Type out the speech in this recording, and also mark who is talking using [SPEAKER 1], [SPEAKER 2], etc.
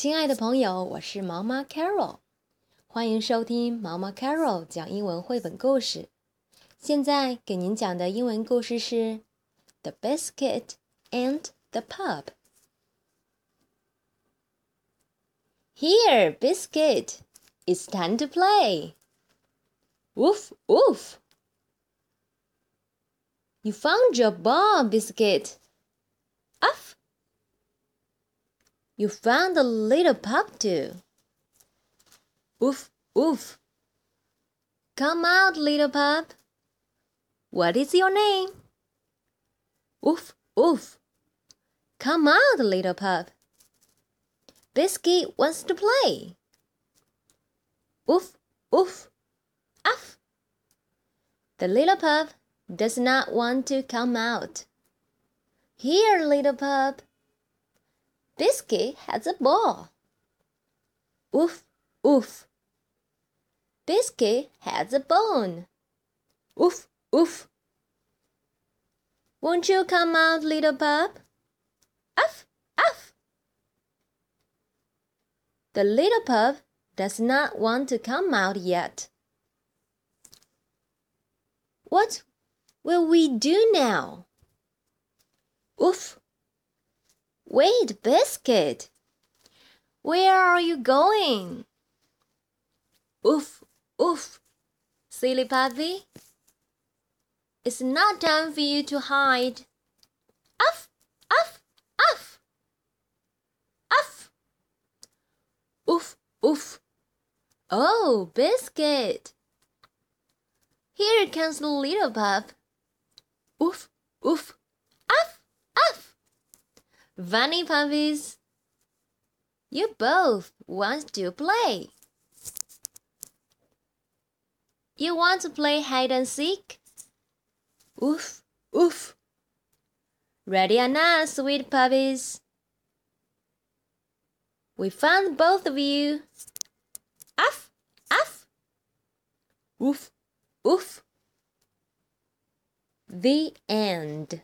[SPEAKER 1] 亲爱的朋友，我是毛妈 Carol，欢迎收听毛妈 Carol 讲英文绘本故事。现在给您讲的英文故事是《The Biscuit and the Pup》。Here, Biscuit, it's time to play. Woof, woof. You found your ball, Biscuit. You found the little pup too. Woof, woof. Come out, little pup. What is your name? Woof, woof. Come out, little pup. Biscuit wants to play. Woof, woof. Uff. The little pup does not want to come out. Here, little pup. Biscuit has a ball. Woof, woof. Biscuit has a bone. Woof, woof. Won't you come out, little pup? Uff, uff. The little pup does not want to come out yet. What will we do now? Oof. Wait, Biscuit. Where are you going? Oof, oof. Silly puppy. It's not time for you to hide. Uff, uff, uff. Uff. Oof, oof. Oh, Biscuit. Here comes the little pup. Oof, oof. Funny puppies. You both want to play. You want to play hide and seek? Oof, oof. Ready or not, sweet puppies? We found both of you. Uff, uff. Oof, oof. The end.